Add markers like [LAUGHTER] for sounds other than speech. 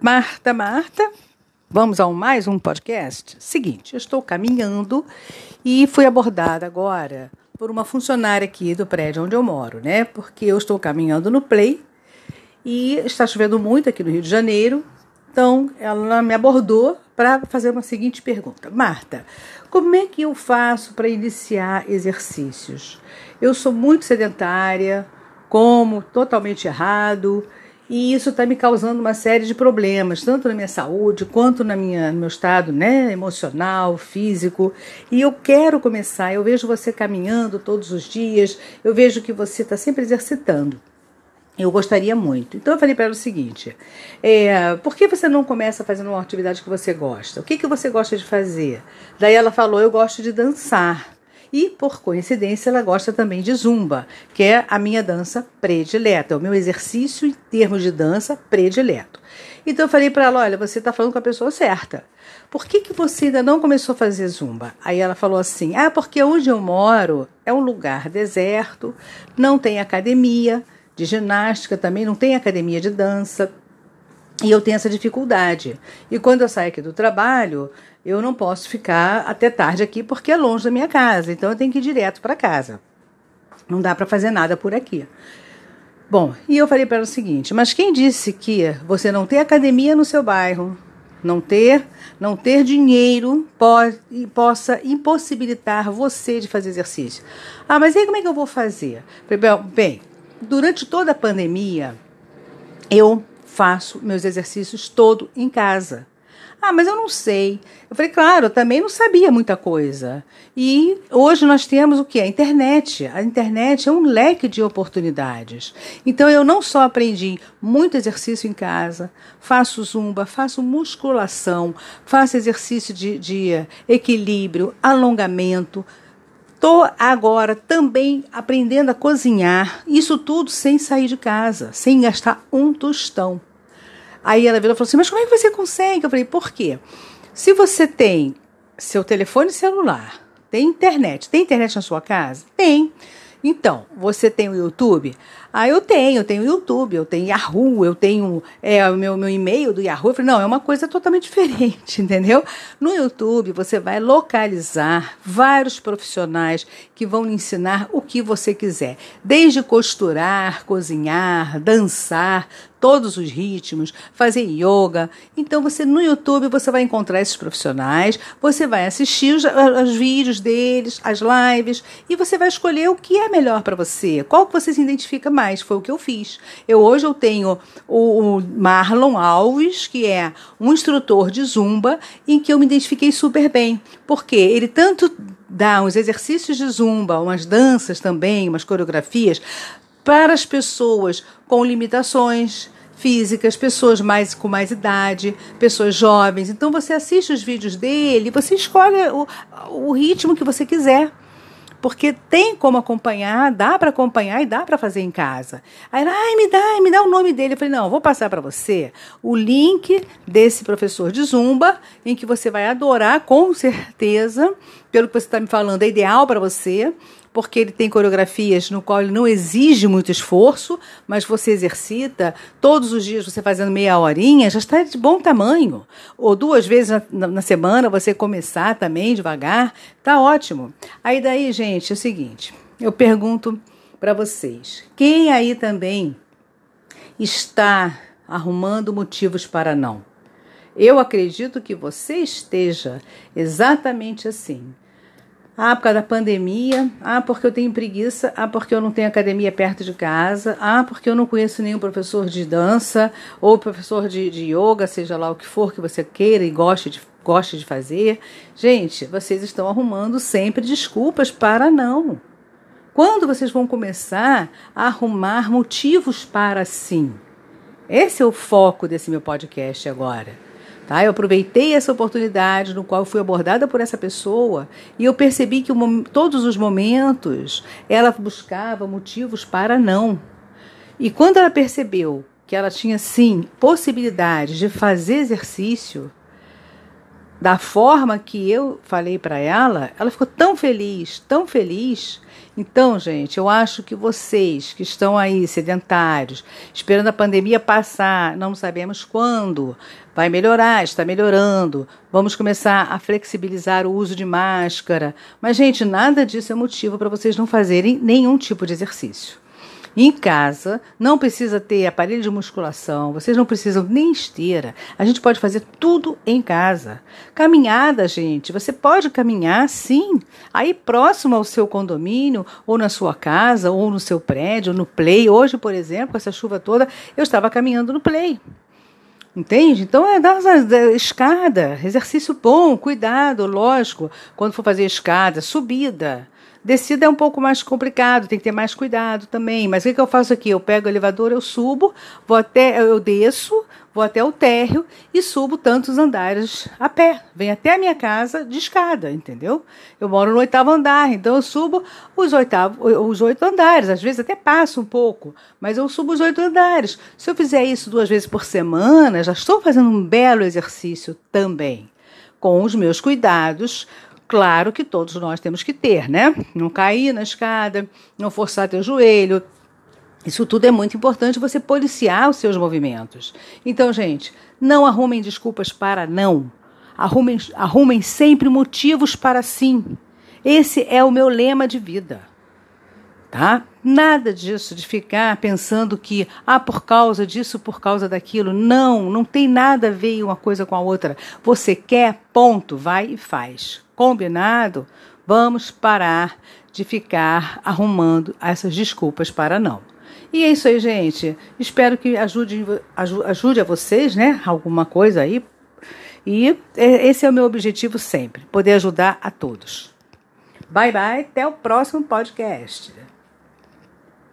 Marta, Marta, vamos a mais um podcast? Seguinte, eu estou caminhando e fui abordada agora por uma funcionária aqui do prédio onde eu moro, né? Porque eu estou caminhando no Play e está chovendo muito aqui no Rio de Janeiro. Então, ela me abordou para fazer uma seguinte pergunta: Marta, como é que eu faço para iniciar exercícios? Eu sou muito sedentária, como totalmente errado e isso está me causando uma série de problemas, tanto na minha saúde quanto na minha, no meu estado né, emocional, físico. E eu quero começar. Eu vejo você caminhando todos os dias, eu vejo que você está sempre exercitando. Eu gostaria muito. Então eu falei para ela o seguinte: é, por que você não começa fazendo uma atividade que você gosta? O que, que você gosta de fazer? Daí ela falou: eu gosto de dançar. E, por coincidência, ela gosta também de zumba, que é a minha dança predileta, o meu exercício em termos de dança predileto. Então eu falei para ela: olha, você está falando com a pessoa certa. Por que, que você ainda não começou a fazer zumba? Aí ela falou assim: ah, porque onde eu moro é um lugar deserto, não tem academia de ginástica, também não tem academia de dança. E eu tenho essa dificuldade. E quando eu saio aqui do trabalho, eu não posso ficar até tarde aqui porque é longe da minha casa, então eu tenho que ir direto para casa. Não dá para fazer nada por aqui. Bom, e eu falei para ela o seguinte: mas quem disse que você não ter academia no seu bairro, não ter, não ter dinheiro pode, possa impossibilitar você de fazer exercício? Ah, mas aí como é que eu vou fazer? Bem, durante toda a pandemia, eu faço meus exercícios todo em casa. Ah, mas eu não sei. Eu falei, claro, eu também não sabia muita coisa. E hoje nós temos o que? A internet. A internet é um leque de oportunidades. Então eu não só aprendi muito exercício em casa, faço zumba, faço musculação, faço exercício de, de equilíbrio, alongamento. Estou agora também aprendendo a cozinhar, isso tudo sem sair de casa, sem gastar um tostão. Aí ela virou e falou assim: Mas como é que você consegue? Eu falei: Por quê? Se você tem seu telefone celular, tem internet, tem internet na sua casa? Tem. Então, você tem o YouTube? Ah, eu tenho, eu tenho YouTube, eu tenho Yahoo, eu tenho é, o meu, meu e-mail do Yahoo. Eu falei, não, é uma coisa totalmente [LAUGHS] diferente, entendeu? No YouTube você vai localizar vários profissionais que vão lhe ensinar o que você quiser, desde costurar, cozinhar, dançar, todos os ritmos, fazer yoga. Então você no YouTube você vai encontrar esses profissionais, você vai assistir os, os vídeos deles, as lives e você vai escolher o que é melhor para você, qual que você se identifica mais. Foi o que eu fiz. Eu hoje eu tenho o, o Marlon Alves, que é um instrutor de zumba, em que eu me identifiquei super bem, porque ele tanto dá uns exercícios de zumba, umas danças também, umas coreografias para as pessoas com limitações físicas, pessoas mais com mais idade, pessoas jovens. Então você assiste os vídeos dele, você escolhe o, o ritmo que você quiser. Porque tem como acompanhar, dá para acompanhar e dá para fazer em casa. Aí, ai, me dá, me dá o nome dele. Eu falei, não, vou passar para você o link desse professor de Zumba, em que você vai adorar, com certeza, pelo que você está me falando, é ideal para você porque ele tem coreografias no qual ele não exige muito esforço, mas você exercita todos os dias, você fazendo meia horinha, já está de bom tamanho. Ou duas vezes na, na semana você começar também devagar, tá ótimo. Aí daí, gente, é o seguinte, eu pergunto para vocês, quem aí também está arrumando motivos para não? Eu acredito que você esteja exatamente assim. Ah, por causa da pandemia. Ah, porque eu tenho preguiça. Ah, porque eu não tenho academia perto de casa. Ah, porque eu não conheço nenhum professor de dança ou professor de, de yoga, seja lá o que for que você queira e goste de, goste de fazer. Gente, vocês estão arrumando sempre desculpas para não. Quando vocês vão começar a arrumar motivos para sim? Esse é o foco desse meu podcast agora. Tá? Eu aproveitei essa oportunidade no qual fui abordada por essa pessoa e eu percebi que o, todos os momentos ela buscava motivos para não. E quando ela percebeu que ela tinha sim possibilidade de fazer exercício, da forma que eu falei para ela, ela ficou tão feliz, tão feliz. Então, gente, eu acho que vocês que estão aí sedentários, esperando a pandemia passar, não sabemos quando, vai melhorar, está melhorando. Vamos começar a flexibilizar o uso de máscara. Mas, gente, nada disso é motivo para vocês não fazerem nenhum tipo de exercício em casa, não precisa ter aparelho de musculação, vocês não precisam nem esteira. A gente pode fazer tudo em casa. Caminhada, gente, você pode caminhar sim, aí próximo ao seu condomínio, ou na sua casa, ou no seu prédio, no play. Hoje, por exemplo, com essa chuva toda, eu estava caminhando no play. Entende? Então é dar escada, exercício bom, cuidado, lógico, quando for fazer escada, subida. Descida é um pouco mais complicado, tem que ter mais cuidado também. Mas o que, que eu faço aqui? Eu pego o elevador, eu subo, vou até, eu desço, vou até o térreo e subo tantos andares a pé. Venho até a minha casa de escada, entendeu? Eu moro no oitavo andar, então eu subo os, oitavo, os oito andares. Às vezes até passo um pouco, mas eu subo os oito andares. Se eu fizer isso duas vezes por semana, já estou fazendo um belo exercício também. Com os meus cuidados, Claro que todos nós temos que ter, né? Não cair na escada, não forçar teu joelho. Isso tudo é muito importante você policiar os seus movimentos. Então, gente, não arrumem desculpas para não. Arrumem, arrumem sempre motivos para sim. Esse é o meu lema de vida. Tá? Nada disso de ficar pensando que, ah, por causa disso, por causa daquilo. Não, não tem nada a ver uma coisa com a outra. Você quer, ponto, vai e faz combinado, vamos parar de ficar arrumando essas desculpas para não. E é isso aí, gente. Espero que ajude, ajude a vocês, né? Alguma coisa aí. E é, esse é o meu objetivo sempre: poder ajudar a todos. Bye bye, até o próximo podcast.